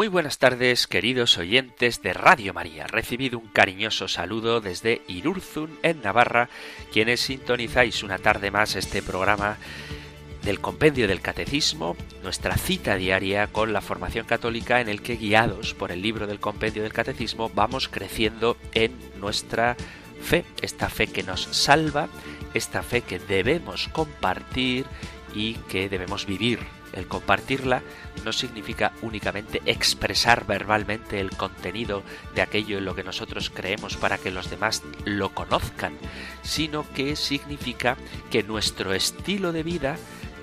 Muy buenas tardes, queridos oyentes de Radio María. Recibido un cariñoso saludo desde Irurzun, en Navarra, quienes sintonizáis una tarde más este programa del Compendio del Catecismo, nuestra cita diaria con la formación católica en el que, guiados por el libro del Compendio del Catecismo, vamos creciendo en nuestra fe, esta fe que nos salva, esta fe que debemos compartir y que debemos vivir el compartirla no significa únicamente expresar verbalmente el contenido de aquello en lo que nosotros creemos para que los demás lo conozcan, sino que significa que nuestro estilo de vida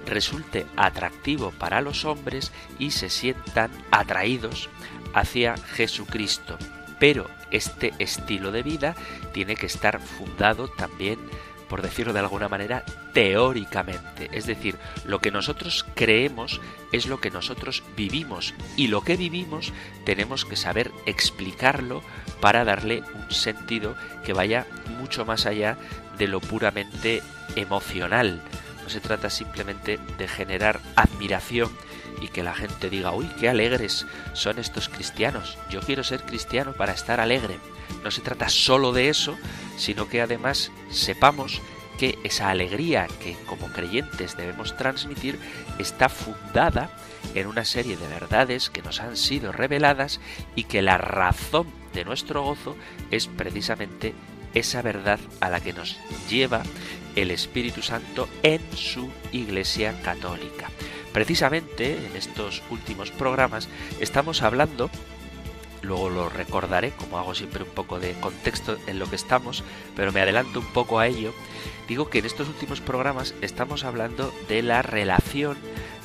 resulte atractivo para los hombres y se sientan atraídos hacia Jesucristo. Pero este estilo de vida tiene que estar fundado también por decirlo de alguna manera, teóricamente. Es decir, lo que nosotros creemos es lo que nosotros vivimos y lo que vivimos tenemos que saber explicarlo para darle un sentido que vaya mucho más allá de lo puramente emocional. No se trata simplemente de generar admiración y que la gente diga, uy, qué alegres son estos cristianos. Yo quiero ser cristiano para estar alegre. No se trata solo de eso, sino que además sepamos que esa alegría que como creyentes debemos transmitir está fundada en una serie de verdades que nos han sido reveladas y que la razón de nuestro gozo es precisamente esa verdad a la que nos lleva el Espíritu Santo en su Iglesia Católica. Precisamente en estos últimos programas estamos hablando luego lo recordaré, como hago siempre un poco de contexto en lo que estamos, pero me adelanto un poco a ello. Digo que en estos últimos programas estamos hablando de la relación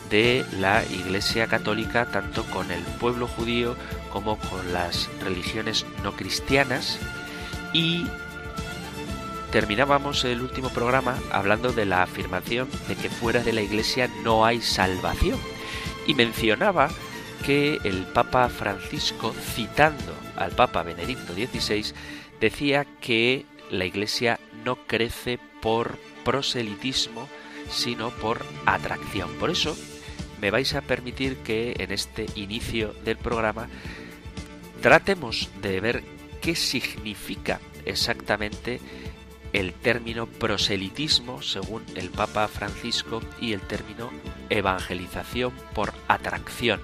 de la Iglesia Católica tanto con el pueblo judío como con las religiones no cristianas y terminábamos el último programa hablando de la afirmación de que fuera de la Iglesia no hay salvación y mencionaba que el Papa Francisco, citando al Papa Benedicto XVI, decía que la Iglesia no crece por proselitismo, sino por atracción. Por eso me vais a permitir que en este inicio del programa tratemos de ver qué significa exactamente el término proselitismo según el Papa Francisco y el término evangelización por atracción.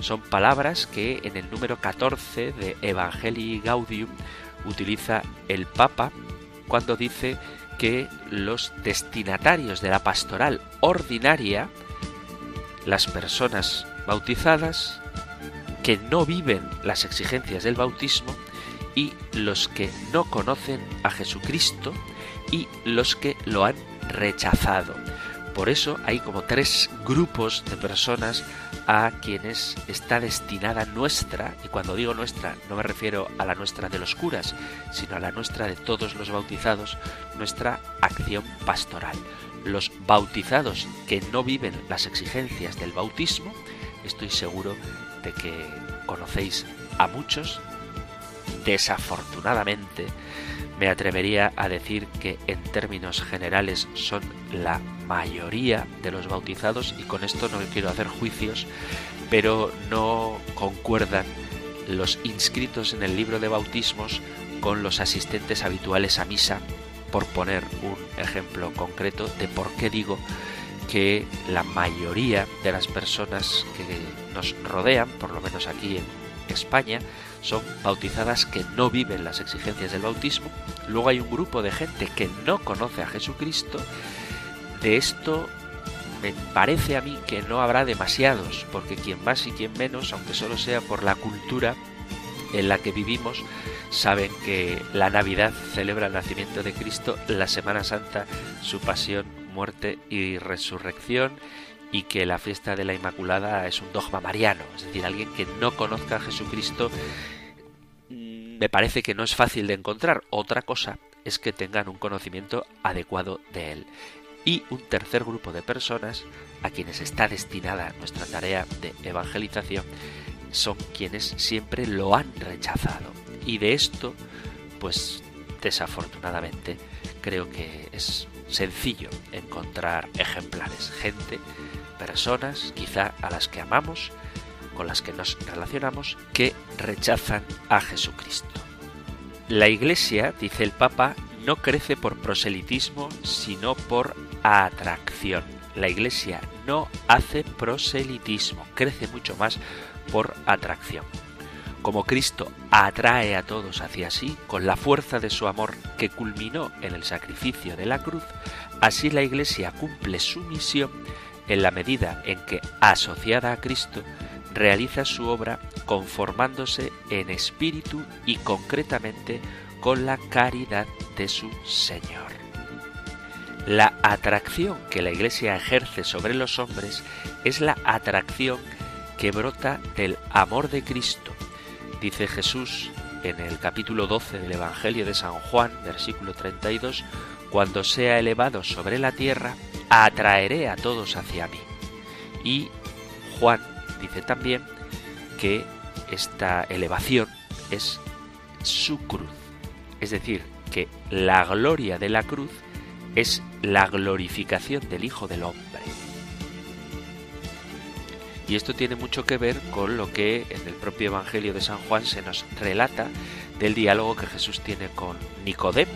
Son palabras que en el número 14 de Evangelii Gaudium utiliza el Papa cuando dice que los destinatarios de la pastoral ordinaria, las personas bautizadas, que no viven las exigencias del bautismo, y los que no conocen a Jesucristo y los que lo han rechazado. Por eso hay como tres grupos de personas a quienes está destinada nuestra, y cuando digo nuestra no me refiero a la nuestra de los curas, sino a la nuestra de todos los bautizados, nuestra acción pastoral. Los bautizados que no viven las exigencias del bautismo, estoy seguro de que conocéis a muchos, desafortunadamente, me atrevería a decir que en términos generales son la mayoría de los bautizados y con esto no quiero hacer juicios, pero no concuerdan los inscritos en el libro de bautismos con los asistentes habituales a misa, por poner un ejemplo concreto de por qué digo que la mayoría de las personas que nos rodean, por lo menos aquí en España, son bautizadas que no viven las exigencias del bautismo. Luego hay un grupo de gente que no conoce a Jesucristo. De esto me parece a mí que no habrá demasiados, porque quien más y quien menos, aunque solo sea por la cultura en la que vivimos, saben que la Navidad celebra el nacimiento de Cristo, la Semana Santa su pasión, muerte y resurrección, y que la fiesta de la Inmaculada es un dogma mariano, es decir, alguien que no conozca a Jesucristo mm, me parece que no es fácil de encontrar. Otra cosa es que tengan un conocimiento adecuado de él. Y un tercer grupo de personas a quienes está destinada nuestra tarea de evangelización son quienes siempre lo han rechazado. Y de esto, pues desafortunadamente, creo que es sencillo encontrar ejemplares, gente, personas, quizá a las que amamos, con las que nos relacionamos, que rechazan a Jesucristo. La Iglesia, dice el Papa, no crece por proselitismo, sino por atracción. La Iglesia no hace proselitismo, crece mucho más por atracción. Como Cristo atrae a todos hacia sí con la fuerza de su amor que culminó en el sacrificio de la cruz, así la Iglesia cumple su misión en la medida en que, asociada a Cristo, realiza su obra conformándose en espíritu y concretamente con la caridad de su Señor. La atracción que la Iglesia ejerce sobre los hombres es la atracción que brota del amor de Cristo. Dice Jesús en el capítulo 12 del Evangelio de San Juan, versículo 32, cuando sea elevado sobre la tierra, atraeré a todos hacia mí. Y Juan dice también que esta elevación es su cruz. Es decir, que la gloria de la cruz es la glorificación del Hijo del Hombre. Y esto tiene mucho que ver con lo que en el propio Evangelio de San Juan se nos relata del diálogo que Jesús tiene con Nicodemo.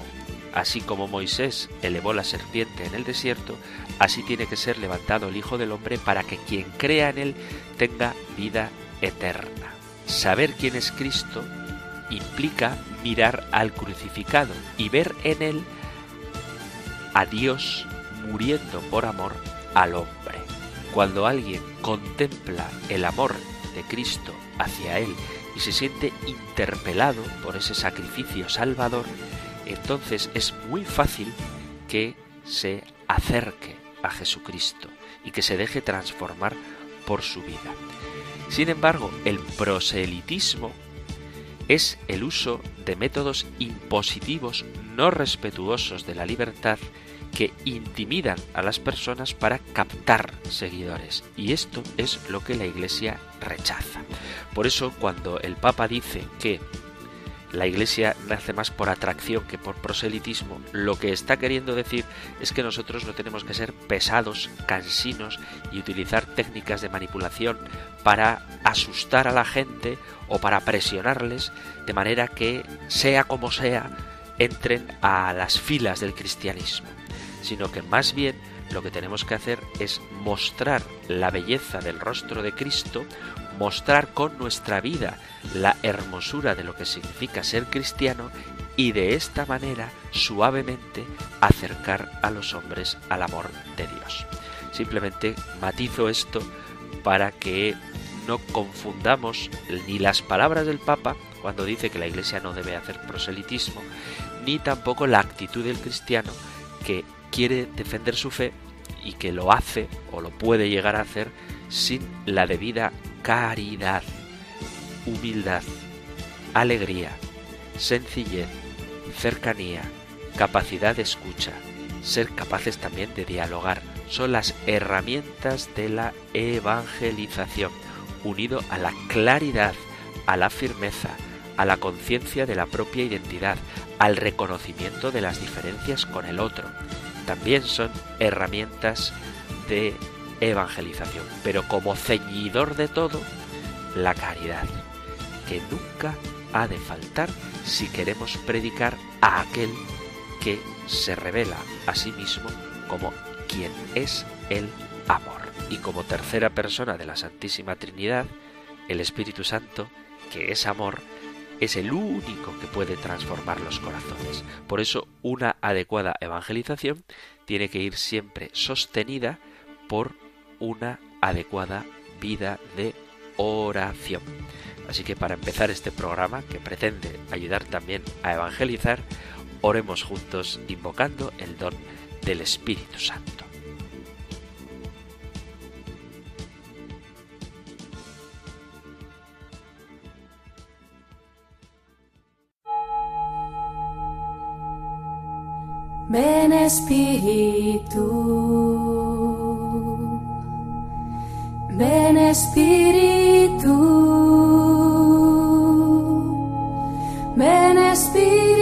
Así como Moisés elevó la serpiente en el desierto, así tiene que ser levantado el Hijo del Hombre para que quien crea en él tenga vida eterna. Saber quién es Cristo implica mirar al crucificado y ver en él a Dios muriendo por amor al hombre. Cuando alguien contempla el amor de Cristo hacia él y se siente interpelado por ese sacrificio salvador, entonces es muy fácil que se acerque a Jesucristo y que se deje transformar por su vida. Sin embargo, el proselitismo es el uso de métodos impositivos no respetuosos de la libertad que intimidan a las personas para captar seguidores. Y esto es lo que la Iglesia rechaza. Por eso cuando el Papa dice que la Iglesia nace más por atracción que por proselitismo, lo que está queriendo decir es que nosotros no tenemos que ser pesados, cansinos y utilizar técnicas de manipulación para asustar a la gente o para presionarles de manera que, sea como sea, entren a las filas del cristianismo, sino que más bien lo que tenemos que hacer es mostrar la belleza del rostro de Cristo, mostrar con nuestra vida la hermosura de lo que significa ser cristiano y de esta manera suavemente acercar a los hombres al amor de Dios. Simplemente matizo esto para que no confundamos ni las palabras del Papa cuando dice que la Iglesia no debe hacer proselitismo, ni tampoco la actitud del cristiano que quiere defender su fe y que lo hace o lo puede llegar a hacer sin la debida caridad, humildad, alegría, sencillez, cercanía, capacidad de escucha, ser capaces también de dialogar. Son las herramientas de la evangelización, unido a la claridad, a la firmeza, a la conciencia de la propia identidad, al reconocimiento de las diferencias con el otro. También son herramientas de evangelización, pero como ceñidor de todo, la caridad, que nunca ha de faltar si queremos predicar a aquel que se revela a sí mismo como quien es el amor. Y como tercera persona de la Santísima Trinidad, el Espíritu Santo, que es amor, es el único que puede transformar los corazones. Por eso una adecuada evangelización tiene que ir siempre sostenida por una adecuada vida de oración. Así que para empezar este programa, que pretende ayudar también a evangelizar, oremos juntos invocando el don del Espíritu Santo. Ven Espíritu, ven Espíritu, ven Espíritu.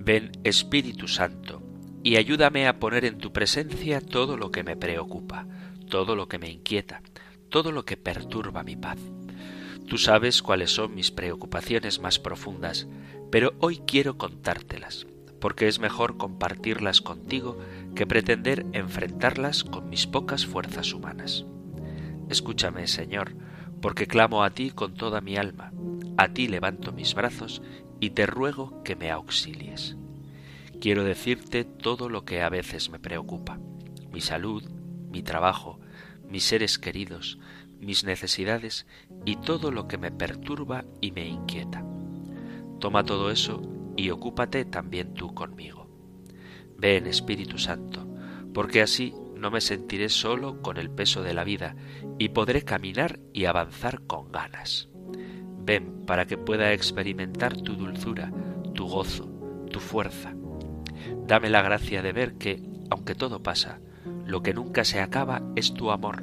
Ven Espíritu Santo y ayúdame a poner en tu presencia todo lo que me preocupa, todo lo que me inquieta, todo lo que perturba mi paz. Tú sabes cuáles son mis preocupaciones más profundas, pero hoy quiero contártelas, porque es mejor compartirlas contigo que pretender enfrentarlas con mis pocas fuerzas humanas. Escúchame, Señor, porque clamo a ti con toda mi alma, a ti levanto mis brazos y te ruego que me auxilies. Quiero decirte todo lo que a veces me preocupa, mi salud, mi trabajo, mis seres queridos, mis necesidades y todo lo que me perturba y me inquieta. Toma todo eso y ocúpate también tú conmigo. Ven, Espíritu Santo, porque así no me sentiré solo con el peso de la vida y podré caminar y avanzar con ganas. Ven para que pueda experimentar tu dulzura, tu gozo, tu fuerza, Dame la gracia de ver que, aunque todo pasa, lo que nunca se acaba es tu amor,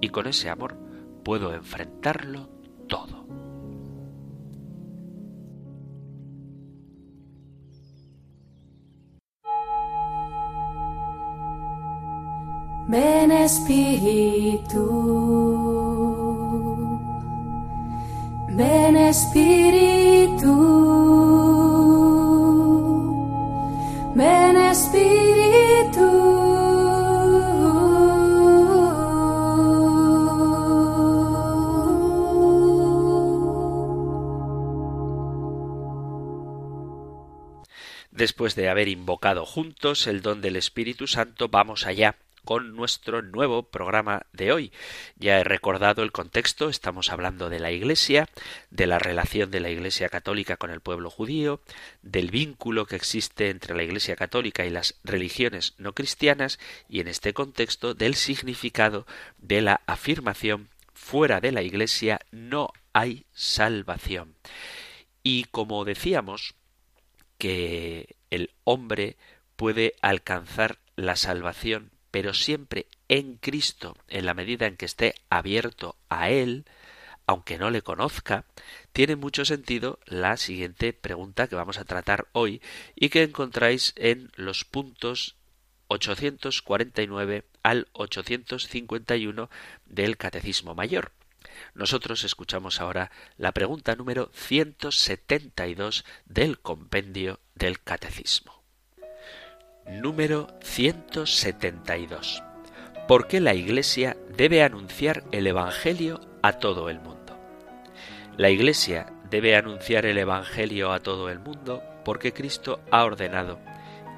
y con ese amor puedo enfrentarlo todo. Ven Espíritu, ven Espíritu. Ven Espíritu. Después de haber invocado juntos el don del Espíritu Santo, vamos allá con nuestro nuevo programa de hoy. Ya he recordado el contexto, estamos hablando de la Iglesia, de la relación de la Iglesia católica con el pueblo judío, del vínculo que existe entre la Iglesia católica y las religiones no cristianas y en este contexto del significado de la afirmación fuera de la Iglesia no hay salvación. Y como decíamos, que el hombre puede alcanzar la salvación pero siempre en Cristo, en la medida en que esté abierto a Él, aunque no le conozca, tiene mucho sentido la siguiente pregunta que vamos a tratar hoy y que encontráis en los puntos 849 al 851 del Catecismo Mayor. Nosotros escuchamos ahora la pregunta número 172 del compendio del Catecismo número 172. ¿Por qué la Iglesia debe anunciar el Evangelio a todo el mundo? La Iglesia debe anunciar el Evangelio a todo el mundo porque Cristo ha ordenado,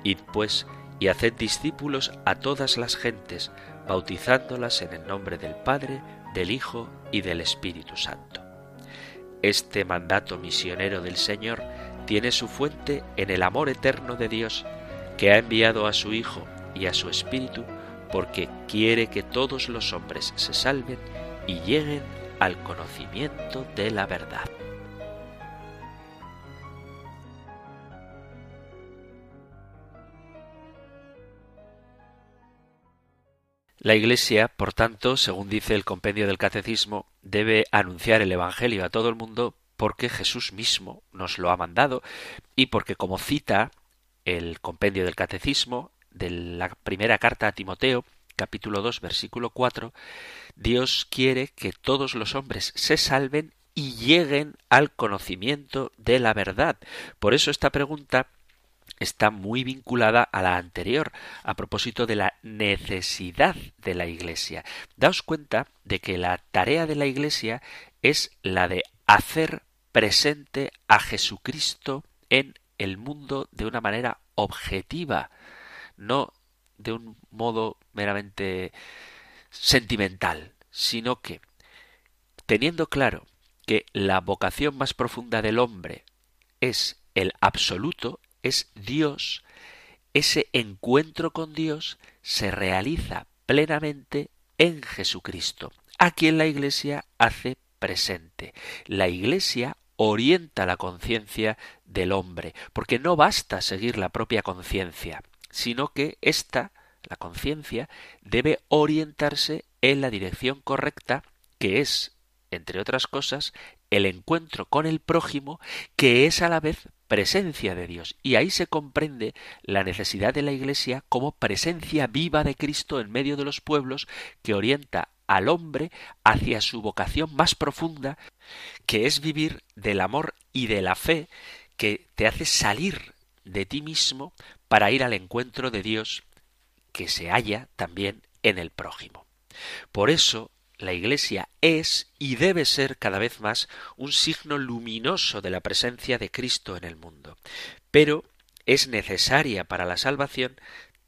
id pues y haced discípulos a todas las gentes, bautizándolas en el nombre del Padre, del Hijo y del Espíritu Santo. Este mandato misionero del Señor tiene su fuente en el amor eterno de Dios, que ha enviado a su Hijo y a su Espíritu porque quiere que todos los hombres se salven y lleguen al conocimiento de la verdad. La Iglesia, por tanto, según dice el compendio del Catecismo, debe anunciar el Evangelio a todo el mundo porque Jesús mismo nos lo ha mandado y porque, como cita el compendio del Catecismo de la primera carta a Timoteo, capítulo 2, versículo 4, Dios quiere que todos los hombres se salven y lleguen al conocimiento de la verdad. Por eso esta pregunta está muy vinculada a la anterior, a propósito de la necesidad de la Iglesia. Daos cuenta de que la tarea de la Iglesia es la de hacer presente a Jesucristo en el mundo de una manera objetiva, no de un modo meramente sentimental, sino que, teniendo claro que la vocación más profunda del hombre es el absoluto, es Dios, ese encuentro con Dios se realiza plenamente en Jesucristo, a quien la Iglesia hace presente. La Iglesia orienta la conciencia del hombre, porque no basta seguir la propia conciencia, sino que ésta, la conciencia, debe orientarse en la dirección correcta, que es, entre otras cosas, el encuentro con el prójimo, que es a la vez presencia de Dios. Y ahí se comprende la necesidad de la Iglesia como presencia viva de Cristo en medio de los pueblos que orienta al hombre hacia su vocación más profunda, que es vivir del amor y de la fe que te hace salir de ti mismo para ir al encuentro de Dios que se halla también en el prójimo. Por eso la Iglesia es y debe ser cada vez más un signo luminoso de la presencia de Cristo en el mundo. Pero es necesaria para la salvación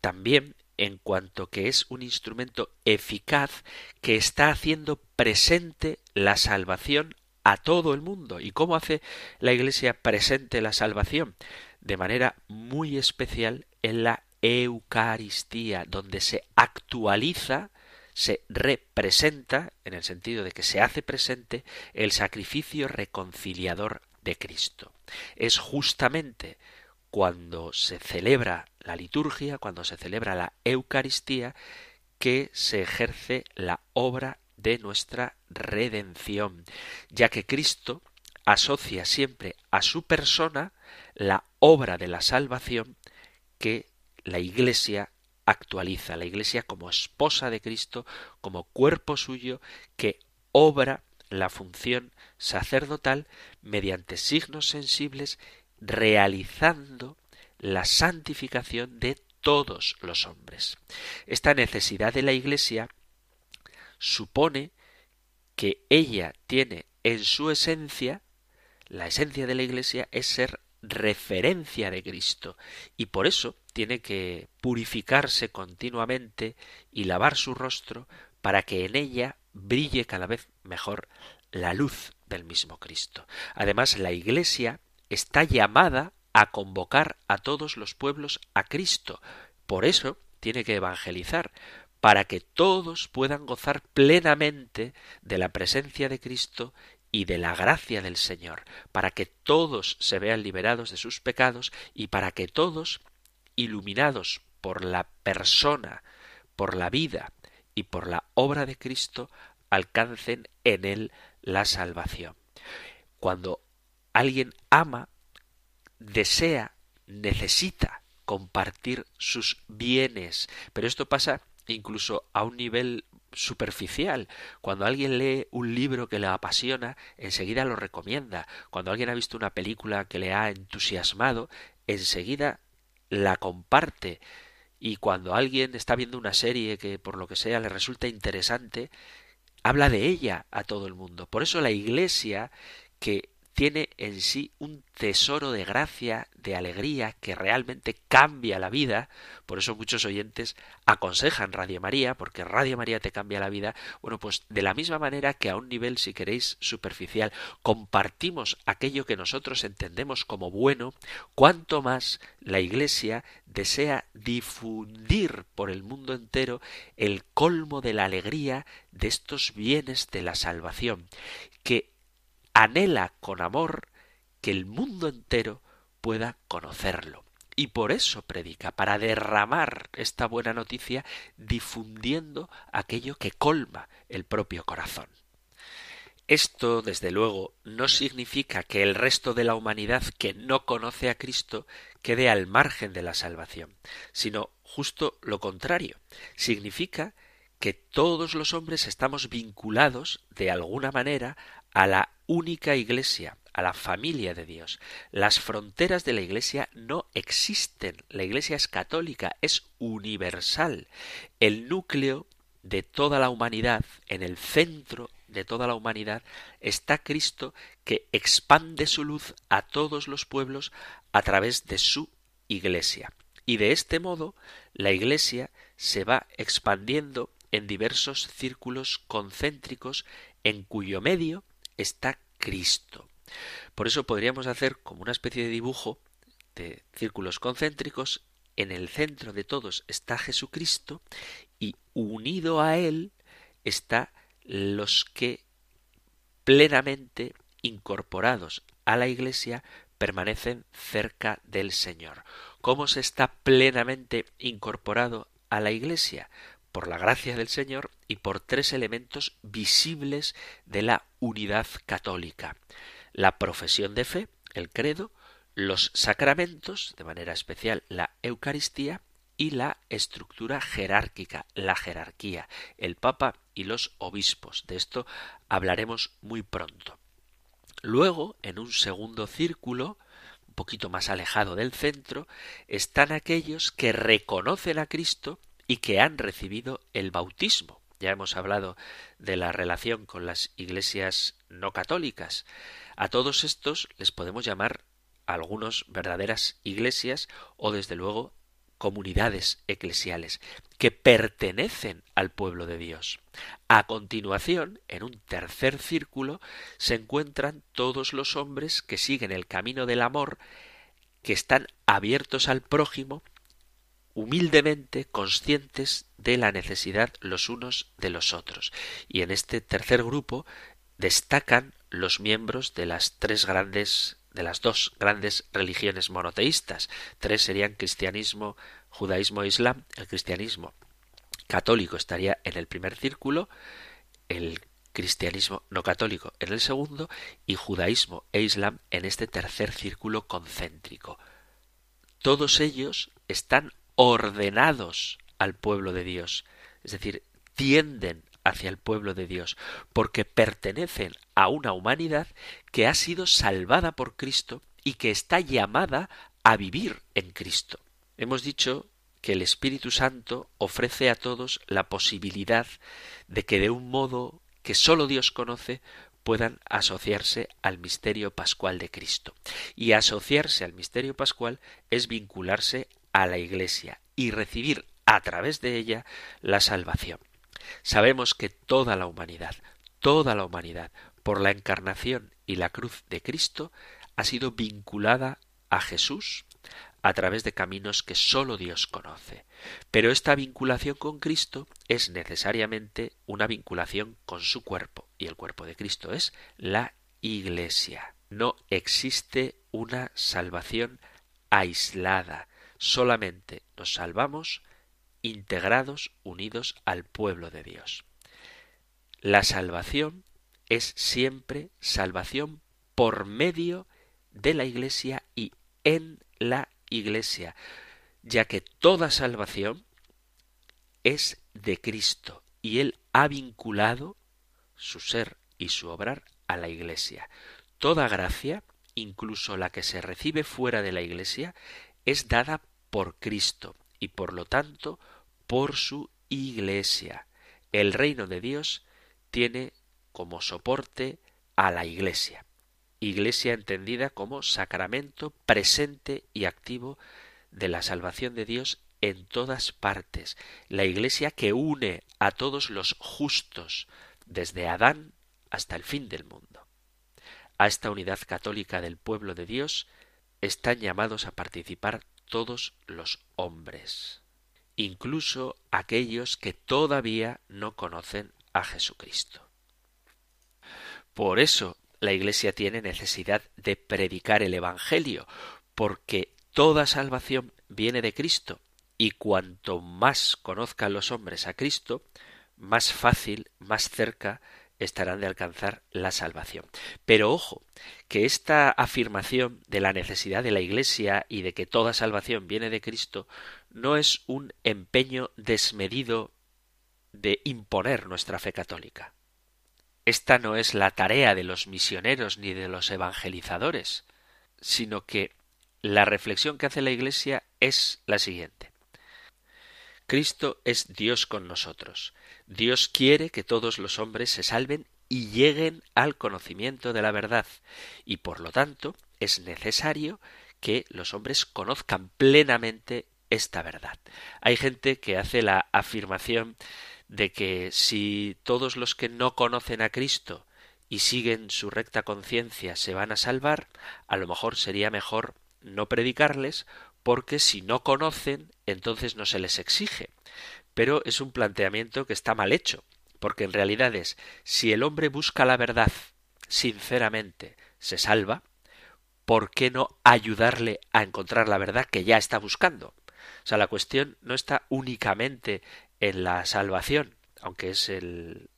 también en cuanto que es un instrumento eficaz que está haciendo presente la salvación a todo el mundo. ¿Y cómo hace la Iglesia presente la salvación? De manera muy especial en la Eucaristía, donde se actualiza, se representa, en el sentido de que se hace presente, el sacrificio reconciliador de Cristo. Es justamente cuando se celebra la liturgia, cuando se celebra la Eucaristía, que se ejerce la obra de nuestra redención, ya que Cristo asocia siempre a su persona la obra de la salvación que la Iglesia actualiza, la Iglesia como esposa de Cristo, como cuerpo suyo, que obra la función sacerdotal mediante signos sensibles realizando la santificación de todos los hombres. Esta necesidad de la Iglesia supone que ella tiene en su esencia, la esencia de la Iglesia es ser referencia de Cristo y por eso tiene que purificarse continuamente y lavar su rostro para que en ella brille cada vez mejor la luz del mismo Cristo. Además, la Iglesia está llamada a convocar a todos los pueblos a Cristo. Por eso tiene que evangelizar, para que todos puedan gozar plenamente de la presencia de Cristo y de la gracia del Señor, para que todos se vean liberados de sus pecados y para que todos, iluminados por la persona, por la vida y por la obra de Cristo, alcancen en él la salvación. Cuando alguien ama, desea, necesita compartir sus bienes. Pero esto pasa incluso a un nivel superficial. Cuando alguien lee un libro que le apasiona, enseguida lo recomienda. Cuando alguien ha visto una película que le ha entusiasmado, enseguida la comparte. Y cuando alguien está viendo una serie que por lo que sea le resulta interesante, habla de ella a todo el mundo. Por eso la Iglesia, que tiene en sí un tesoro de gracia, de alegría, que realmente cambia la vida. Por eso muchos oyentes aconsejan Radio María, porque Radio María te cambia la vida. Bueno, pues de la misma manera que a un nivel, si queréis, superficial, compartimos aquello que nosotros entendemos como bueno, cuanto más la Iglesia desea difundir por el mundo entero el colmo de la alegría de estos bienes de la salvación, que anhela con amor que el mundo entero pueda conocerlo. Y por eso predica, para derramar esta buena noticia, difundiendo aquello que colma el propio corazón. Esto, desde luego, no significa que el resto de la humanidad que no conoce a Cristo quede al margen de la salvación, sino justo lo contrario. Significa que todos los hombres estamos vinculados, de alguna manera, a la única iglesia, a la familia de Dios. Las fronteras de la iglesia no existen. La iglesia es católica, es universal. El núcleo de toda la humanidad, en el centro de toda la humanidad, está Cristo que expande su luz a todos los pueblos a través de su iglesia. Y de este modo la iglesia se va expandiendo en diversos círculos concéntricos en cuyo medio está Cristo. Por eso podríamos hacer como una especie de dibujo de círculos concéntricos. En el centro de todos está Jesucristo y unido a él está los que plenamente incorporados a la Iglesia permanecen cerca del Señor. ¿Cómo se está plenamente incorporado a la Iglesia? Por la gracia del Señor y por tres elementos visibles de la unidad católica. La profesión de fe, el credo, los sacramentos, de manera especial la Eucaristía, y la estructura jerárquica, la jerarquía, el Papa y los obispos. De esto hablaremos muy pronto. Luego, en un segundo círculo, un poquito más alejado del centro, están aquellos que reconocen a Cristo y que han recibido el bautismo. Ya hemos hablado de la relación con las iglesias no católicas. A todos estos les podemos llamar algunos verdaderas iglesias o desde luego comunidades eclesiales que pertenecen al pueblo de Dios. A continuación, en un tercer círculo, se encuentran todos los hombres que siguen el camino del amor, que están abiertos al prójimo, humildemente conscientes de la necesidad los unos de los otros. Y en este tercer grupo destacan los miembros de las tres grandes de las dos grandes religiones monoteístas. Tres serían cristianismo, judaísmo e islam. El cristianismo católico estaría en el primer círculo, el cristianismo no católico en el segundo y judaísmo e islam en este tercer círculo concéntrico. Todos ellos están ordenados al pueblo de Dios, es decir, tienden hacia el pueblo de Dios, porque pertenecen a una humanidad que ha sido salvada por Cristo y que está llamada a vivir en Cristo. Hemos dicho que el Espíritu Santo ofrece a todos la posibilidad de que de un modo que sólo Dios conoce puedan asociarse al misterio pascual de Cristo. Y asociarse al misterio pascual es vincularse a la Iglesia y recibir a través de ella la salvación. Sabemos que toda la humanidad, toda la humanidad, por la encarnación y la cruz de Cristo, ha sido vinculada a Jesús a través de caminos que sólo Dios conoce. Pero esta vinculación con Cristo es necesariamente una vinculación con su cuerpo, y el cuerpo de Cristo es la Iglesia. No existe una salvación aislada, solamente nos salvamos integrados, unidos al pueblo de Dios. La salvación es siempre salvación por medio de la Iglesia y en la Iglesia, ya que toda salvación es de Cristo y Él ha vinculado su ser y su obrar a la Iglesia. Toda gracia, incluso la que se recibe fuera de la Iglesia, es dada por Cristo y por lo tanto por su Iglesia. El reino de Dios tiene como soporte a la Iglesia. Iglesia entendida como sacramento presente y activo de la salvación de Dios en todas partes. La Iglesia que une a todos los justos, desde Adán hasta el fin del mundo. A esta unidad católica del pueblo de Dios están llamados a participar todos los hombres, incluso aquellos que todavía no conocen a Jesucristo. Por eso la Iglesia tiene necesidad de predicar el Evangelio, porque toda salvación viene de Cristo, y cuanto más conozcan los hombres a Cristo, más fácil, más cerca estarán de alcanzar la salvación. Pero ojo, que esta afirmación de la necesidad de la Iglesia y de que toda salvación viene de Cristo no es un empeño desmedido de imponer nuestra fe católica. Esta no es la tarea de los misioneros ni de los evangelizadores, sino que la reflexión que hace la Iglesia es la siguiente. Cristo es Dios con nosotros. Dios quiere que todos los hombres se salven y lleguen al conocimiento de la verdad, y por lo tanto es necesario que los hombres conozcan plenamente esta verdad. Hay gente que hace la afirmación de que si todos los que no conocen a Cristo y siguen su recta conciencia se van a salvar, a lo mejor sería mejor no predicarles porque si no conocen, entonces no se les exige. Pero es un planteamiento que está mal hecho, porque en realidad es si el hombre busca la verdad sinceramente, se salva, ¿por qué no ayudarle a encontrar la verdad que ya está buscando? O sea, la cuestión no está únicamente en la salvación, aunque es el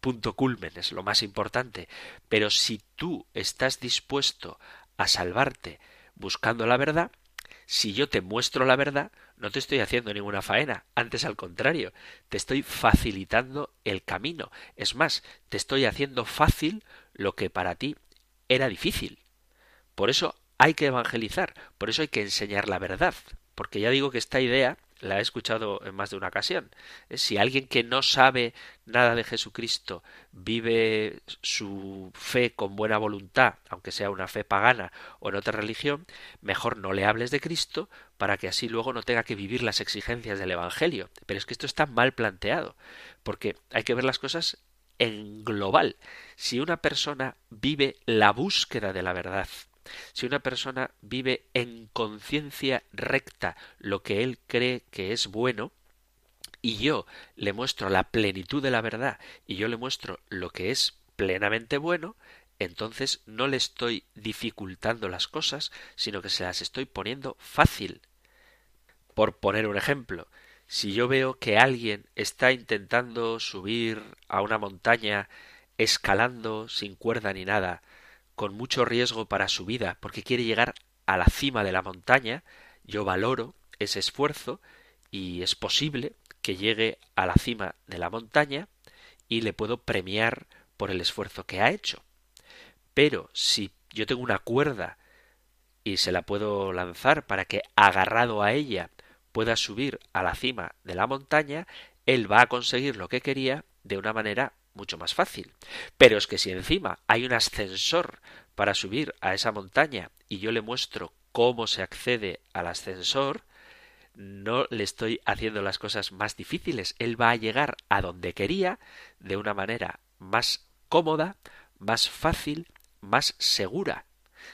punto culmen, es lo más importante, pero si tú estás dispuesto a salvarte buscando la verdad, si yo te muestro la verdad, no te estoy haciendo ninguna faena, antes al contrario, te estoy facilitando el camino. Es más, te estoy haciendo fácil lo que para ti era difícil. Por eso hay que evangelizar, por eso hay que enseñar la verdad, porque ya digo que esta idea la he escuchado en más de una ocasión. Si alguien que no sabe nada de Jesucristo vive su fe con buena voluntad, aunque sea una fe pagana o en otra religión, mejor no le hables de Cristo para que así luego no tenga que vivir las exigencias del Evangelio. Pero es que esto está mal planteado, porque hay que ver las cosas en global. Si una persona vive la búsqueda de la verdad, si una persona vive en conciencia recta lo que él cree que es bueno, y yo le muestro la plenitud de la verdad y yo le muestro lo que es plenamente bueno, entonces no le estoy dificultando las cosas, sino que se las estoy poniendo fácil. Por poner un ejemplo, si yo veo que alguien está intentando subir a una montaña escalando sin cuerda ni nada, con mucho riesgo para su vida, porque quiere llegar a la cima de la montaña, yo valoro ese esfuerzo y es posible que llegue a la cima de la montaña y le puedo premiar por el esfuerzo que ha hecho. Pero si yo tengo una cuerda y se la puedo lanzar para que agarrado a ella pueda subir a la cima de la montaña, él va a conseguir lo que quería de una manera mucho más fácil. Pero es que si encima hay un ascensor para subir a esa montaña y yo le muestro cómo se accede al ascensor, no le estoy haciendo las cosas más difíciles. Él va a llegar a donde quería de una manera más cómoda, más fácil, más segura.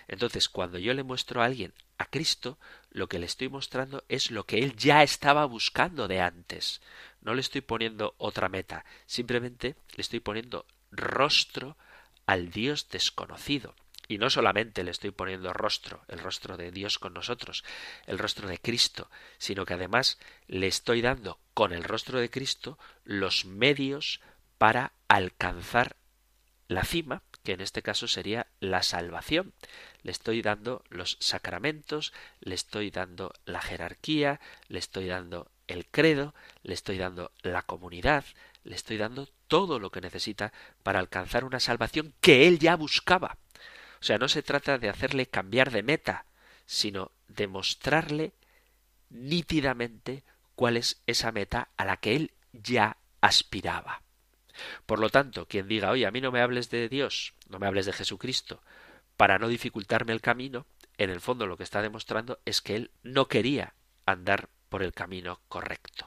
Entonces, cuando yo le muestro a alguien a Cristo, lo que le estoy mostrando es lo que él ya estaba buscando de antes. No le estoy poniendo otra meta, simplemente le estoy poniendo rostro al Dios desconocido. Y no solamente le estoy poniendo rostro, el rostro de Dios con nosotros, el rostro de Cristo, sino que además le estoy dando con el rostro de Cristo los medios para alcanzar la cima, que en este caso sería la salvación. Le estoy dando los sacramentos, le estoy dando la jerarquía, le estoy dando el credo, le estoy dando la comunidad, le estoy dando todo lo que necesita para alcanzar una salvación que él ya buscaba. O sea, no se trata de hacerle cambiar de meta, sino de mostrarle nítidamente cuál es esa meta a la que él ya aspiraba. Por lo tanto, quien diga, oye, a mí no me hables de Dios, no me hables de Jesucristo, para no dificultarme el camino, en el fondo lo que está demostrando es que él no quería andar por el camino correcto.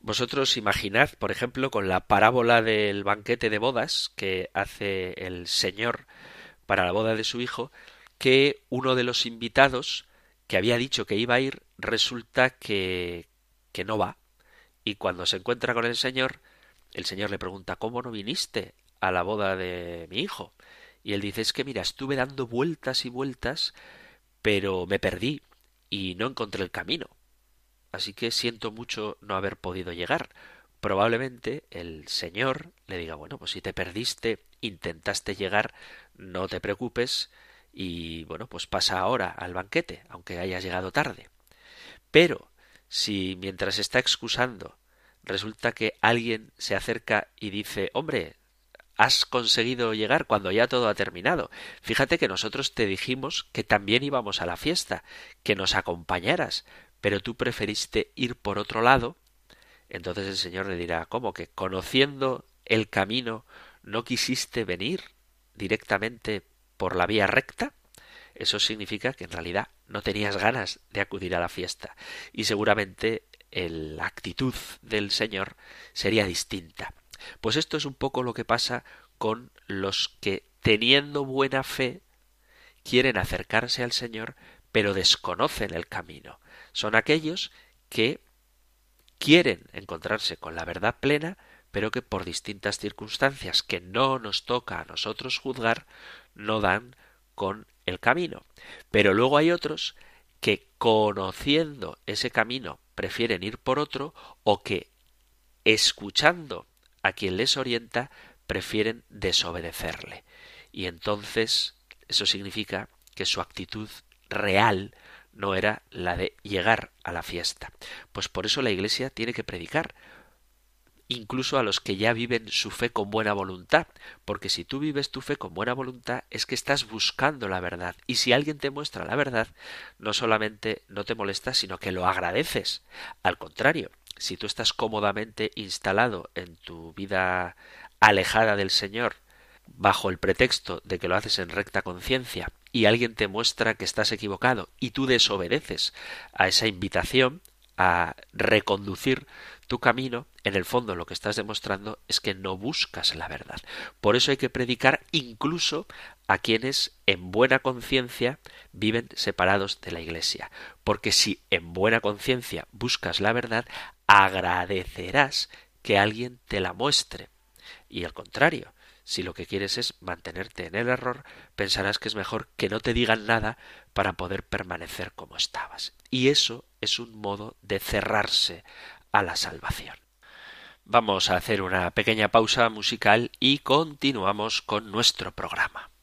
Vosotros imaginad, por ejemplo, con la parábola del banquete de bodas que hace el Señor para la boda de su hijo, que uno de los invitados que había dicho que iba a ir resulta que que no va y cuando se encuentra con el Señor el Señor le pregunta ¿Cómo no viniste a la boda de mi hijo? Y él dice es que mira, estuve dando vueltas y vueltas, pero me perdí y no encontré el camino. Así que siento mucho no haber podido llegar. Probablemente el Señor le diga bueno, pues si te perdiste, intentaste llegar, no te preocupes y bueno, pues pasa ahora al banquete, aunque hayas llegado tarde. Pero si mientras está excusando resulta que alguien se acerca y dice hombre, has conseguido llegar cuando ya todo ha terminado. Fíjate que nosotros te dijimos que también íbamos a la fiesta, que nos acompañaras, pero tú preferiste ir por otro lado. Entonces el Señor le dirá ¿Cómo que conociendo el camino no quisiste venir directamente por la vía recta? Eso significa que en realidad no tenías ganas de acudir a la fiesta y seguramente la actitud del Señor sería distinta. Pues esto es un poco lo que pasa con los que, teniendo buena fe, quieren acercarse al Señor, pero desconocen el camino. Son aquellos que quieren encontrarse con la verdad plena, pero que por distintas circunstancias que no nos toca a nosotros juzgar, no dan con el camino. Pero luego hay otros que conociendo ese camino prefieren ir por otro o que escuchando a quien les orienta prefieren desobedecerle. Y entonces eso significa que su actitud real no era la de llegar a la fiesta. Pues por eso la Iglesia tiene que predicar, incluso a los que ya viven su fe con buena voluntad, porque si tú vives tu fe con buena voluntad es que estás buscando la verdad, y si alguien te muestra la verdad, no solamente no te molesta, sino que lo agradeces. Al contrario, si tú estás cómodamente instalado en tu vida alejada del Señor, bajo el pretexto de que lo haces en recta conciencia, y alguien te muestra que estás equivocado, y tú desobedeces a esa invitación a reconducir tu camino, en el fondo lo que estás demostrando es que no buscas la verdad. Por eso hay que predicar incluso a quienes en buena conciencia viven separados de la Iglesia. Porque si en buena conciencia buscas la verdad, agradecerás que alguien te la muestre. Y al contrario, si lo que quieres es mantenerte en el error, pensarás que es mejor que no te digan nada para poder permanecer como estabas. Y eso es un modo de cerrarse a la salvación. Vamos a hacer una pequeña pausa musical y continuamos con nuestro programa.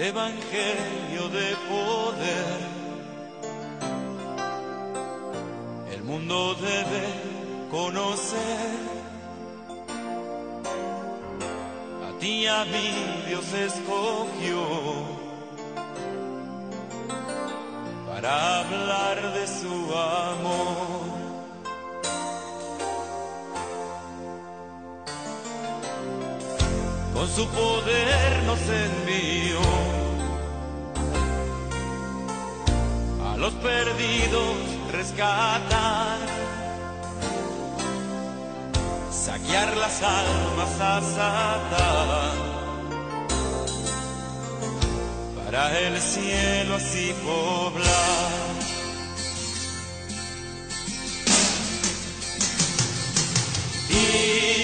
El Evangelio de poder el mundo debe conocer. A ti a mí Dios escogió para hablar de su amor. Con su poder nos envió los perdidos rescatar, saquear las almas a Satán, para el cielo así poblar. Y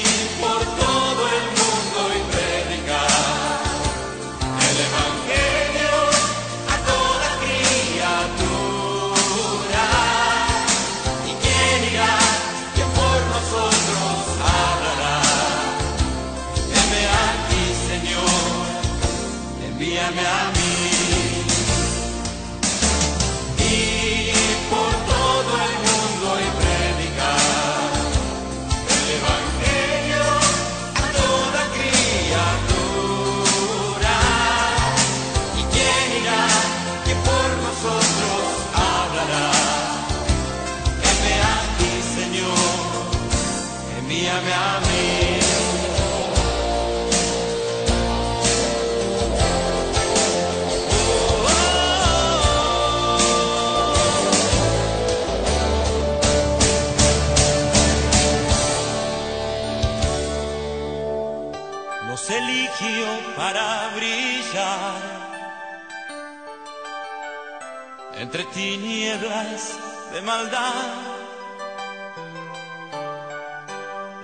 entre tinieblas de maldad.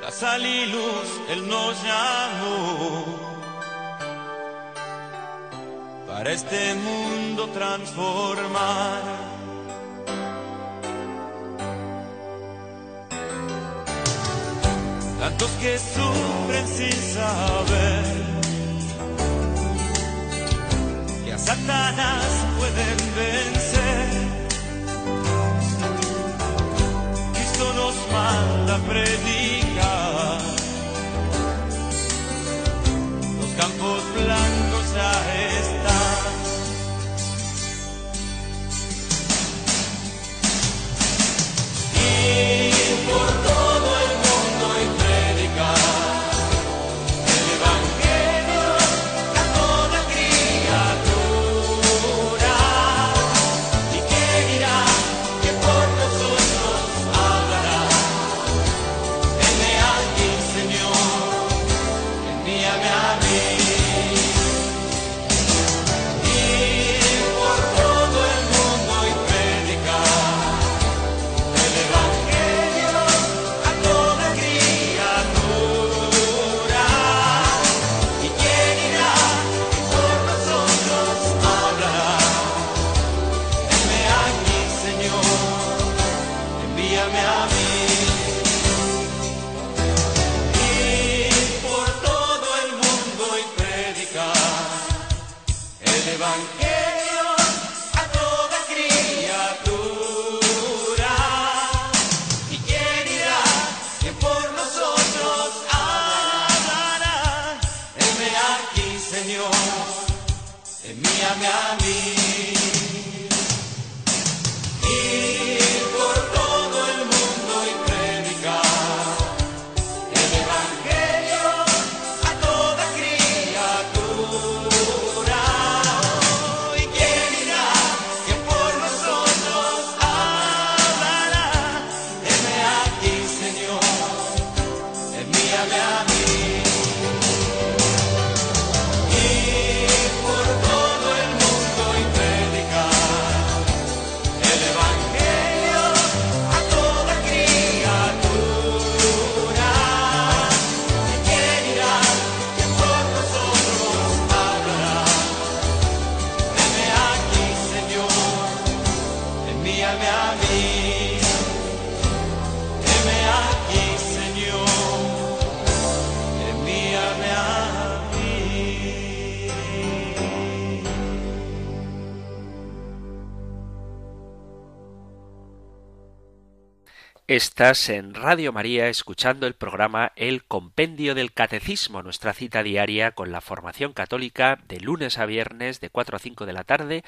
La sal y luz Él nos llamó para este mundo transformar. Tantos que sufren sin saber que a Satanás pueden vencer. Manda a predicar. Los campos blancos ya están. En Radio María escuchando el programa El Compendio del Catecismo, nuestra cita diaria con la formación católica de lunes a viernes de 4 a 5 de la tarde,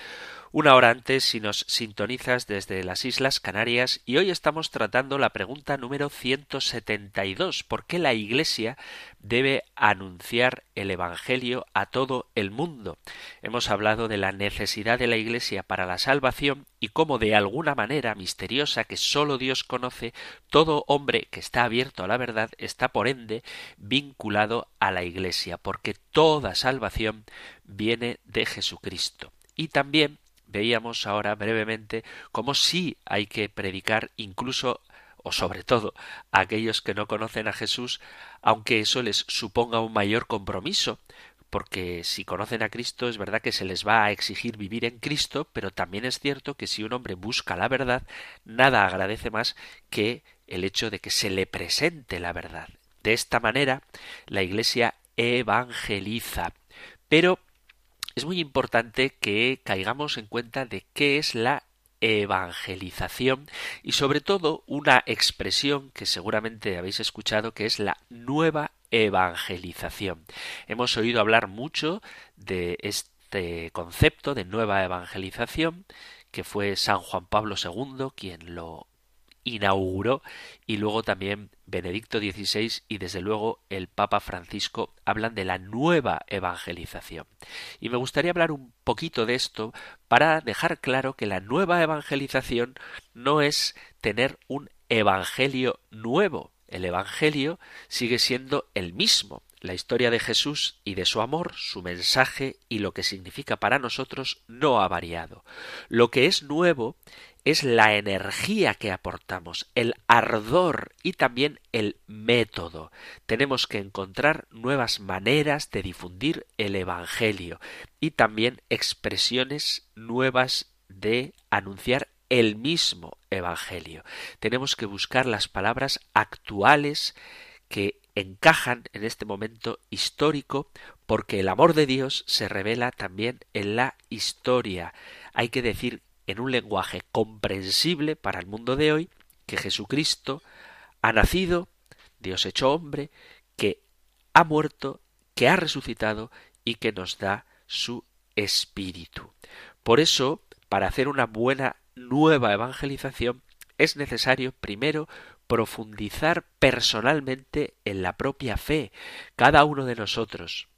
una hora antes si nos sintonizas desde las Islas Canarias y hoy estamos tratando la pregunta número 172, ¿por qué la Iglesia debe anunciar el Evangelio a todo el mundo? Hemos hablado de la necesidad de la Iglesia para la salvación y cómo de alguna manera misteriosa que sólo Dios conoce, todo hombre que está abierto a la verdad está por ende vinculado a la Iglesia, porque toda salvación viene de Jesucristo. Y también veíamos ahora brevemente cómo sí hay que predicar incluso o sobre todo a aquellos que no conocen a Jesús, aunque eso les suponga un mayor compromiso, porque si conocen a Cristo es verdad que se les va a exigir vivir en Cristo, pero también es cierto que si un hombre busca la verdad, nada agradece más que el hecho de que se le presente la verdad. De esta manera, la Iglesia evangeliza. Pero es muy importante que caigamos en cuenta de qué es la evangelización y sobre todo una expresión que seguramente habéis escuchado que es la nueva evangelización. Hemos oído hablar mucho de este concepto de nueva evangelización que fue San Juan Pablo II quien lo inauguró y luego también Benedicto XVI y desde luego el Papa Francisco hablan de la nueva evangelización. Y me gustaría hablar un poquito de esto para dejar claro que la nueva evangelización no es tener un evangelio nuevo. El evangelio sigue siendo el mismo. La historia de Jesús y de su amor, su mensaje y lo que significa para nosotros no ha variado. Lo que es nuevo es la energía que aportamos, el ardor y también el método. Tenemos que encontrar nuevas maneras de difundir el Evangelio y también expresiones nuevas de anunciar el mismo Evangelio. Tenemos que buscar las palabras actuales que encajan en este momento histórico porque el amor de Dios se revela también en la historia. Hay que decir en un lenguaje comprensible para el mundo de hoy que Jesucristo ha nacido, Dios hecho hombre, que ha muerto, que ha resucitado y que nos da su espíritu. Por eso, para hacer una buena nueva evangelización, es necesario primero profundizar personalmente en la propia fe. Cada uno de nosotros,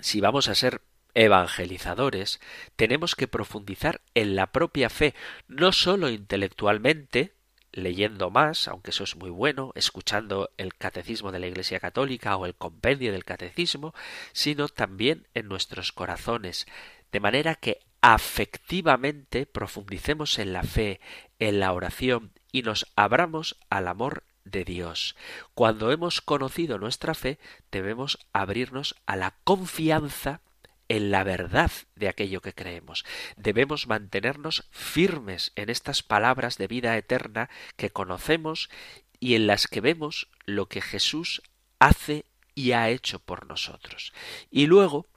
si vamos a ser evangelizadores, tenemos que profundizar en la propia fe, no sólo intelectualmente, leyendo más, aunque eso es muy bueno, escuchando el catecismo de la Iglesia Católica o el compendio del catecismo, sino también en nuestros corazones, de manera que afectivamente profundicemos en la fe, en la oración y nos abramos al amor de Dios. Cuando hemos conocido nuestra fe, debemos abrirnos a la confianza en la verdad de aquello que creemos. Debemos mantenernos firmes en estas palabras de vida eterna que conocemos y en las que vemos lo que Jesús hace y ha hecho por nosotros. Y luego,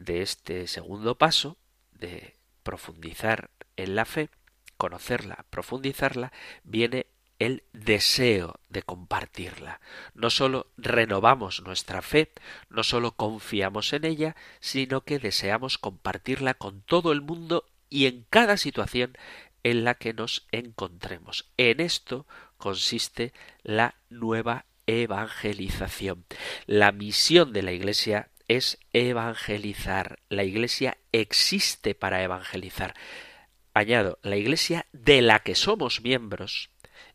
de este segundo paso, de profundizar en la fe, conocerla, profundizarla, viene el deseo de compartirla. No sólo renovamos nuestra fe, no sólo confiamos en ella, sino que deseamos compartirla con todo el mundo y en cada situación en la que nos encontremos. En esto consiste la nueva evangelización. La misión de la Iglesia es evangelizar. La Iglesia existe para evangelizar. Añado, la Iglesia de la que somos miembros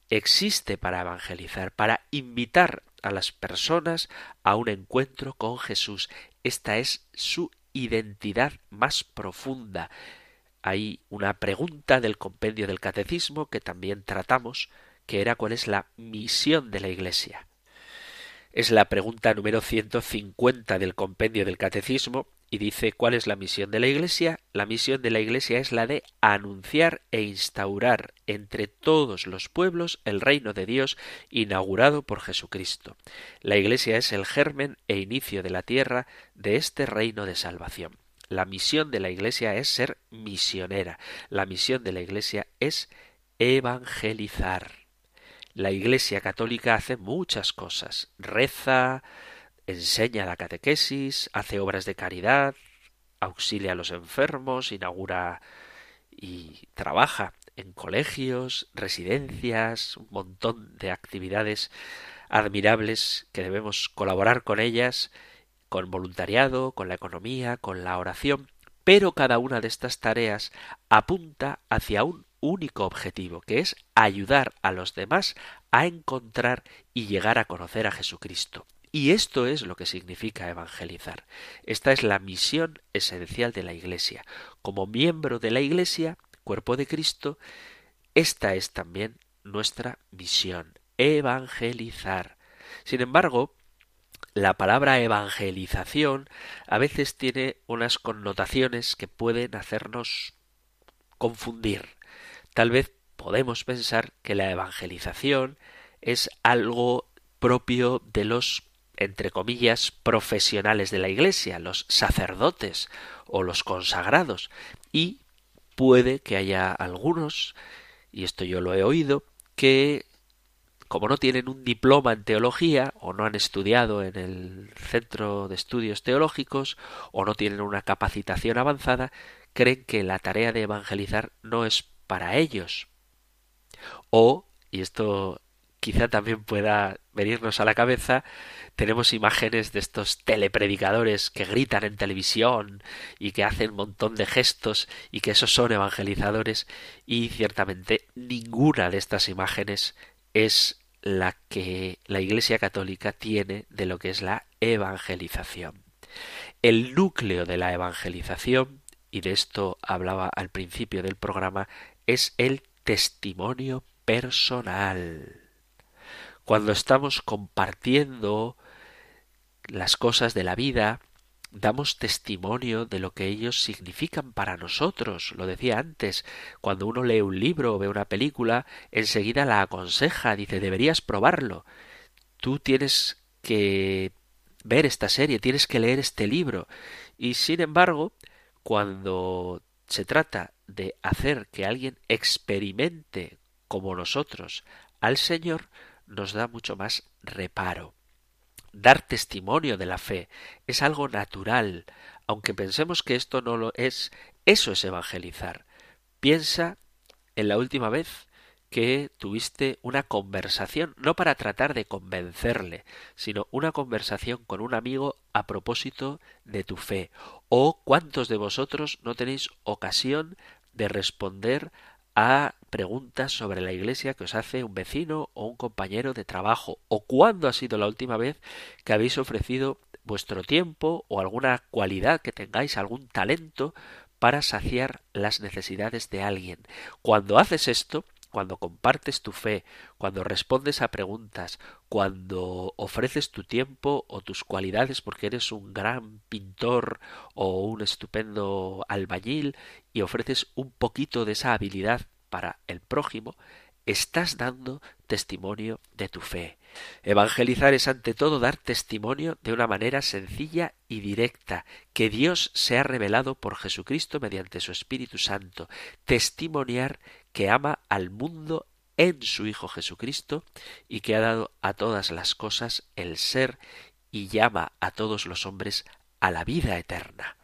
existe para evangelizar, para invitar a las personas a un encuentro con Jesús. Esta es su identidad más profunda. Hay una pregunta del compendio del catecismo que también tratamos, que era cuál es la misión de la Iglesia. Es la pregunta número 150 del compendio del catecismo y dice cuál es la misión de la Iglesia. La misión de la Iglesia es la de anunciar e instaurar entre todos los pueblos el reino de Dios inaugurado por Jesucristo. La Iglesia es el germen e inicio de la tierra de este reino de salvación. La misión de la Iglesia es ser misionera. La misión de la Iglesia es evangelizar. La Iglesia Católica hace muchas cosas. Reza, enseña la catequesis, hace obras de caridad, auxilia a los enfermos, inaugura y trabaja en colegios, residencias, un montón de actividades admirables que debemos colaborar con ellas, con voluntariado, con la economía, con la oración, pero cada una de estas tareas apunta hacia un único objetivo, que es ayudar a los demás a encontrar y llegar a conocer a Jesucristo. Y esto es lo que significa evangelizar. Esta es la misión esencial de la Iglesia. Como miembro de la Iglesia, cuerpo de Cristo, esta es también nuestra misión, evangelizar. Sin embargo, la palabra evangelización a veces tiene unas connotaciones que pueden hacernos confundir. Tal vez podemos pensar que la evangelización es algo propio de los entre comillas, profesionales de la Iglesia, los sacerdotes o los consagrados, y puede que haya algunos, y esto yo lo he oído, que como no tienen un diploma en teología o no han estudiado en el centro de estudios teológicos o no tienen una capacitación avanzada, creen que la tarea de evangelizar no es para ellos. O, y esto quizá también pueda venirnos a la cabeza, tenemos imágenes de estos telepredicadores que gritan en televisión y que hacen un montón de gestos y que esos son evangelizadores y ciertamente ninguna de estas imágenes es la que la Iglesia Católica tiene de lo que es la evangelización. El núcleo de la evangelización, y de esto hablaba al principio del programa, es el testimonio personal cuando estamos compartiendo las cosas de la vida, damos testimonio de lo que ellos significan para nosotros. Lo decía antes, cuando uno lee un libro o ve una película, enseguida la aconseja, dice deberías probarlo. Tú tienes que ver esta serie, tienes que leer este libro. Y sin embargo, cuando se trata de hacer que alguien experimente como nosotros al Señor, nos da mucho más reparo. Dar testimonio de la fe es algo natural, aunque pensemos que esto no lo es, eso es evangelizar. Piensa en la última vez que tuviste una conversación, no para tratar de convencerle, sino una conversación con un amigo a propósito de tu fe. O cuántos de vosotros no tenéis ocasión de responder a preguntas sobre la iglesia que os hace un vecino o un compañero de trabajo o cuándo ha sido la última vez que habéis ofrecido vuestro tiempo o alguna cualidad que tengáis, algún talento para saciar las necesidades de alguien. Cuando haces esto, cuando compartes tu fe, cuando respondes a preguntas, cuando ofreces tu tiempo o tus cualidades porque eres un gran pintor o un estupendo albañil y ofreces un poquito de esa habilidad para el prójimo, estás dando testimonio de tu fe. Evangelizar es ante todo dar testimonio de una manera sencilla y directa, que Dios se ha revelado por Jesucristo mediante su Espíritu Santo, testimoniar que ama al mundo en su Hijo Jesucristo y que ha dado a todas las cosas el ser y llama a todos los hombres a la vida eterna.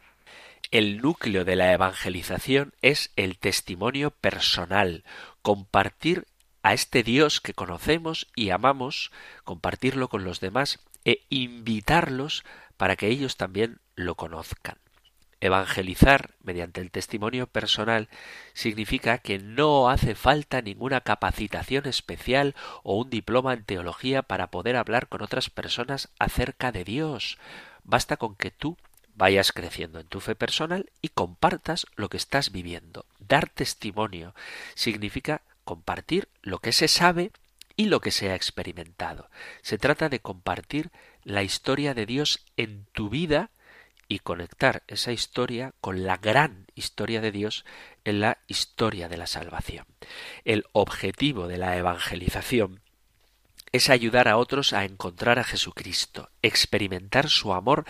El núcleo de la evangelización es el testimonio personal, compartir a este Dios que conocemos y amamos, compartirlo con los demás e invitarlos para que ellos también lo conozcan. Evangelizar mediante el testimonio personal significa que no hace falta ninguna capacitación especial o un diploma en teología para poder hablar con otras personas acerca de Dios. Basta con que tú vayas creciendo en tu fe personal y compartas lo que estás viviendo. Dar testimonio significa compartir lo que se sabe y lo que se ha experimentado. Se trata de compartir la historia de Dios en tu vida y conectar esa historia con la gran historia de Dios en la historia de la salvación. El objetivo de la evangelización es ayudar a otros a encontrar a Jesucristo, experimentar su amor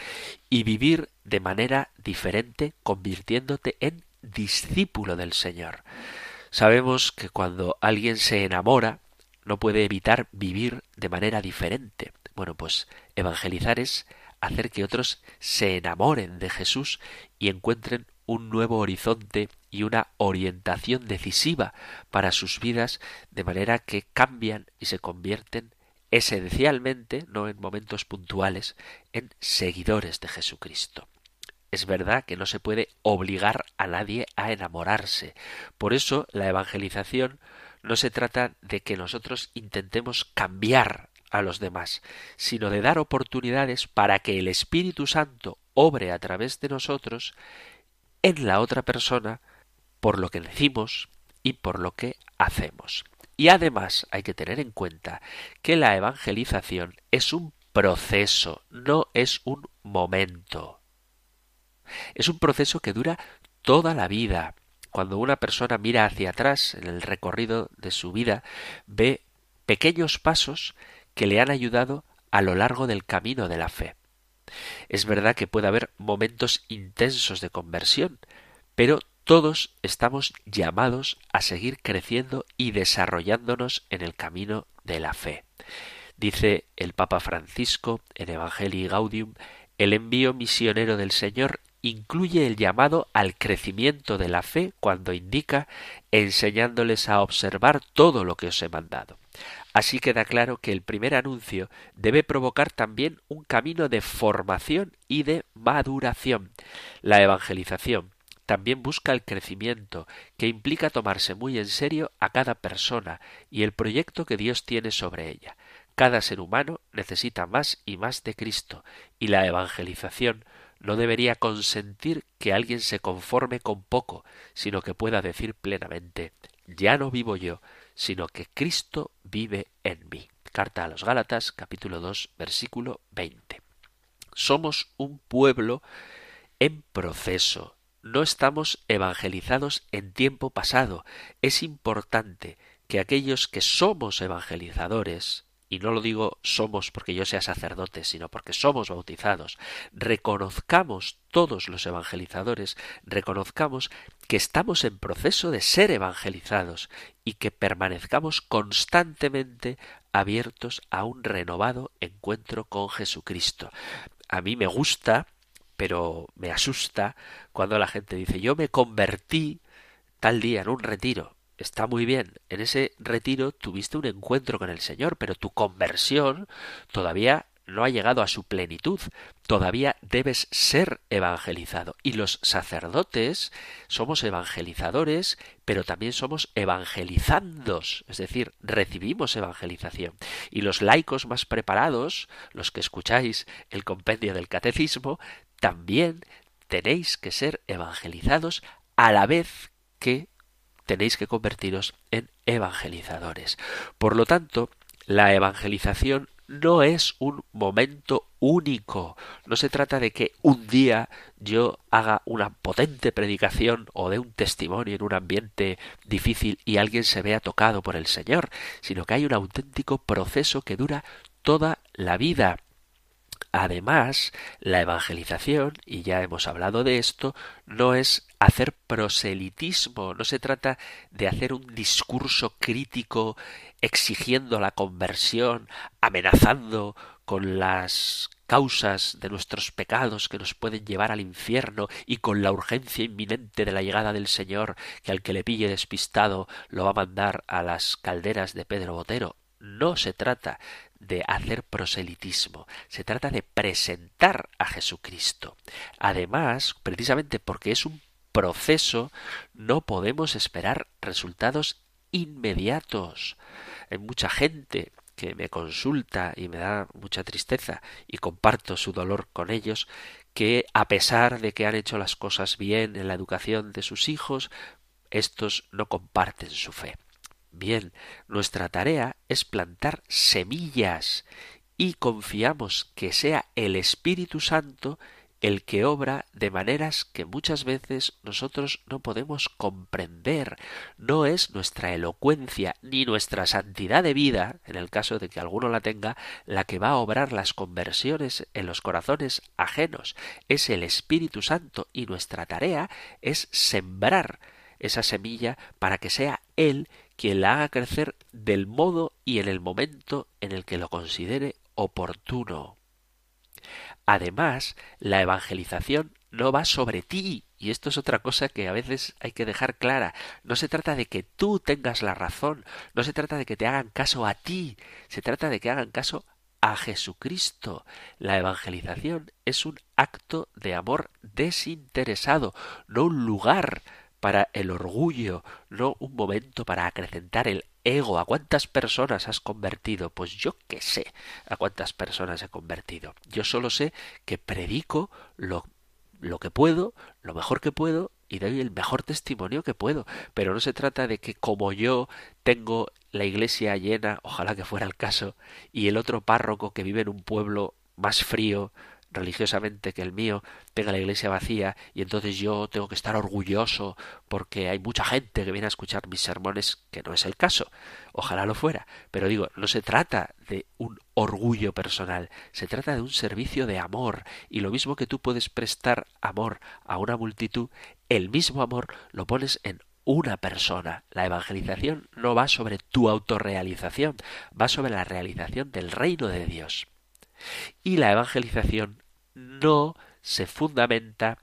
y vivir de manera diferente, convirtiéndote en discípulo del Señor. Sabemos que cuando alguien se enamora, no puede evitar vivir de manera diferente. Bueno, pues evangelizar es hacer que otros se enamoren de Jesús y encuentren un nuevo horizonte y una orientación decisiva para sus vidas, de manera que cambian y se convierten esencialmente, no en momentos puntuales, en seguidores de Jesucristo. Es verdad que no se puede obligar a nadie a enamorarse. Por eso la evangelización no se trata de que nosotros intentemos cambiar a los demás, sino de dar oportunidades para que el Espíritu Santo obre a través de nosotros en la otra persona por lo que decimos y por lo que hacemos. Y además hay que tener en cuenta que la evangelización es un proceso, no es un momento. Es un proceso que dura toda la vida. Cuando una persona mira hacia atrás en el recorrido de su vida, ve pequeños pasos que le han ayudado a lo largo del camino de la fe. Es verdad que puede haber momentos intensos de conversión, pero todos estamos llamados a seguir creciendo y desarrollándonos en el camino de la fe. Dice el Papa Francisco en Evangelii Gaudium, el envío misionero del Señor incluye el llamado al crecimiento de la fe cuando indica enseñándoles a observar todo lo que os he mandado. Así queda claro que el primer anuncio debe provocar también un camino de formación y de maduración. La evangelización también busca el crecimiento, que implica tomarse muy en serio a cada persona y el proyecto que Dios tiene sobre ella. Cada ser humano necesita más y más de Cristo, y la evangelización no debería consentir que alguien se conforme con poco, sino que pueda decir plenamente ya no vivo yo, sino que Cristo vive en mí. Carta a los Gálatas, capítulo 2, versículo 20. Somos un pueblo en proceso. No estamos evangelizados en tiempo pasado. Es importante que aquellos que somos evangelizadores y no lo digo somos porque yo sea sacerdote, sino porque somos bautizados, reconozcamos todos los evangelizadores, reconozcamos que estamos en proceso de ser evangelizados y que permanezcamos constantemente abiertos a un renovado encuentro con Jesucristo. A mí me gusta, pero me asusta cuando la gente dice yo me convertí tal día en un retiro está muy bien. En ese retiro tuviste un encuentro con el Señor, pero tu conversión todavía no ha llegado a su plenitud. Todavía debes ser evangelizado. Y los sacerdotes somos evangelizadores, pero también somos evangelizandos, es decir, recibimos evangelización. Y los laicos más preparados, los que escucháis el compendio del catecismo, también tenéis que ser evangelizados a la vez que tenéis que convertiros en evangelizadores. Por lo tanto, la evangelización no es un momento único. No se trata de que un día yo haga una potente predicación o de un testimonio en un ambiente difícil y alguien se vea tocado por el Señor, sino que hay un auténtico proceso que dura toda la vida. Además, la evangelización, y ya hemos hablado de esto, no es hacer proselitismo, no se trata de hacer un discurso crítico exigiendo la conversión, amenazando con las causas de nuestros pecados que nos pueden llevar al infierno y con la urgencia inminente de la llegada del Señor que al que le pille despistado lo va a mandar a las calderas de Pedro Botero. No se trata de hacer proselitismo, se trata de presentar a Jesucristo. Además, precisamente porque es un proceso, no podemos esperar resultados inmediatos. Hay mucha gente que me consulta y me da mucha tristeza y comparto su dolor con ellos, que a pesar de que han hecho las cosas bien en la educación de sus hijos, estos no comparten su fe. Bien, nuestra tarea es plantar semillas y confiamos que sea el Espíritu Santo el que obra de maneras que muchas veces nosotros no podemos comprender. No es nuestra elocuencia ni nuestra santidad de vida, en el caso de que alguno la tenga, la que va a obrar las conversiones en los corazones ajenos. Es el Espíritu Santo y nuestra tarea es sembrar esa semilla para que sea Él quien la haga crecer del modo y en el momento en el que lo considere oportuno. Además, la evangelización no va sobre ti, y esto es otra cosa que a veces hay que dejar clara. No se trata de que tú tengas la razón, no se trata de que te hagan caso a ti, se trata de que hagan caso a Jesucristo. La evangelización es un acto de amor desinteresado, no un lugar para el orgullo, no un momento para acrecentar el ego. ¿A cuántas personas has convertido? Pues yo qué sé a cuántas personas he convertido. Yo solo sé que predico lo, lo que puedo, lo mejor que puedo, y doy el mejor testimonio que puedo. Pero no se trata de que como yo tengo la iglesia llena, ojalá que fuera el caso, y el otro párroco que vive en un pueblo más frío, religiosamente que el mío tenga la iglesia vacía y entonces yo tengo que estar orgulloso porque hay mucha gente que viene a escuchar mis sermones, que no es el caso. Ojalá lo fuera. Pero digo, no se trata de un orgullo personal, se trata de un servicio de amor y lo mismo que tú puedes prestar amor a una multitud, el mismo amor lo pones en una persona. La evangelización no va sobre tu autorrealización, va sobre la realización del reino de Dios. Y la evangelización no se fundamenta,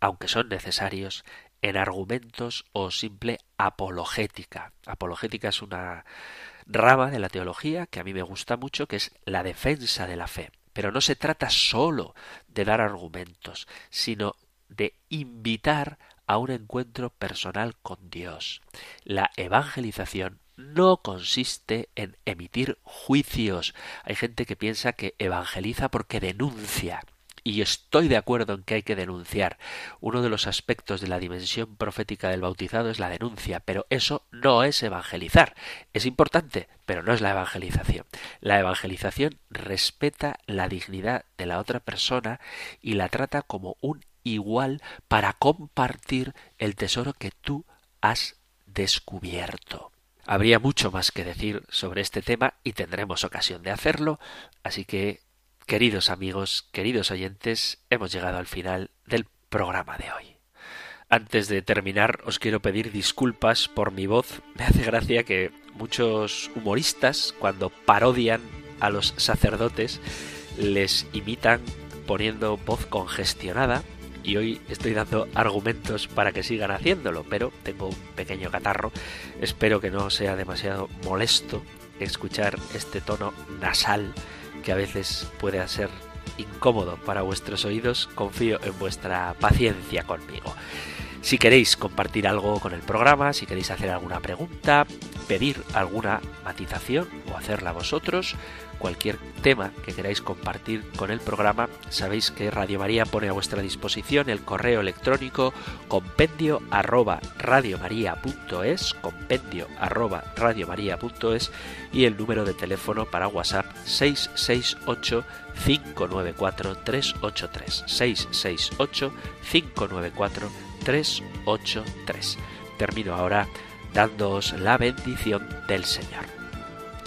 aunque son necesarios, en argumentos o simple apologética. Apologética es una rama de la teología que a mí me gusta mucho, que es la defensa de la fe. Pero no se trata sólo de dar argumentos, sino de invitar a un encuentro personal con Dios. La evangelización no consiste en emitir juicios. Hay gente que piensa que evangeliza porque denuncia. Y estoy de acuerdo en que hay que denunciar. Uno de los aspectos de la dimensión profética del bautizado es la denuncia, pero eso no es evangelizar. Es importante, pero no es la evangelización. La evangelización respeta la dignidad de la otra persona y la trata como un igual para compartir el tesoro que tú has descubierto. Habría mucho más que decir sobre este tema y tendremos ocasión de hacerlo, así que, queridos amigos, queridos oyentes, hemos llegado al final del programa de hoy. Antes de terminar, os quiero pedir disculpas por mi voz. Me hace gracia que muchos humoristas, cuando parodian a los sacerdotes, les imitan poniendo voz congestionada y hoy estoy dando argumentos para que sigan haciéndolo, pero tengo un pequeño catarro. Espero que no sea demasiado molesto escuchar este tono nasal que a veces puede ser incómodo para vuestros oídos. Confío en vuestra paciencia conmigo. Si queréis compartir algo con el programa, si queréis hacer alguna pregunta, pedir alguna matización o hacerla vosotros, cualquier tema que queráis compartir con el programa, sabéis que Radio María pone a vuestra disposición el correo electrónico compendio arroba radiomaria.es, compendio arroba radiomaria.es y el número de teléfono para WhatsApp 668 594 383 668 594 383. Termino ahora dándoos la bendición del Señor.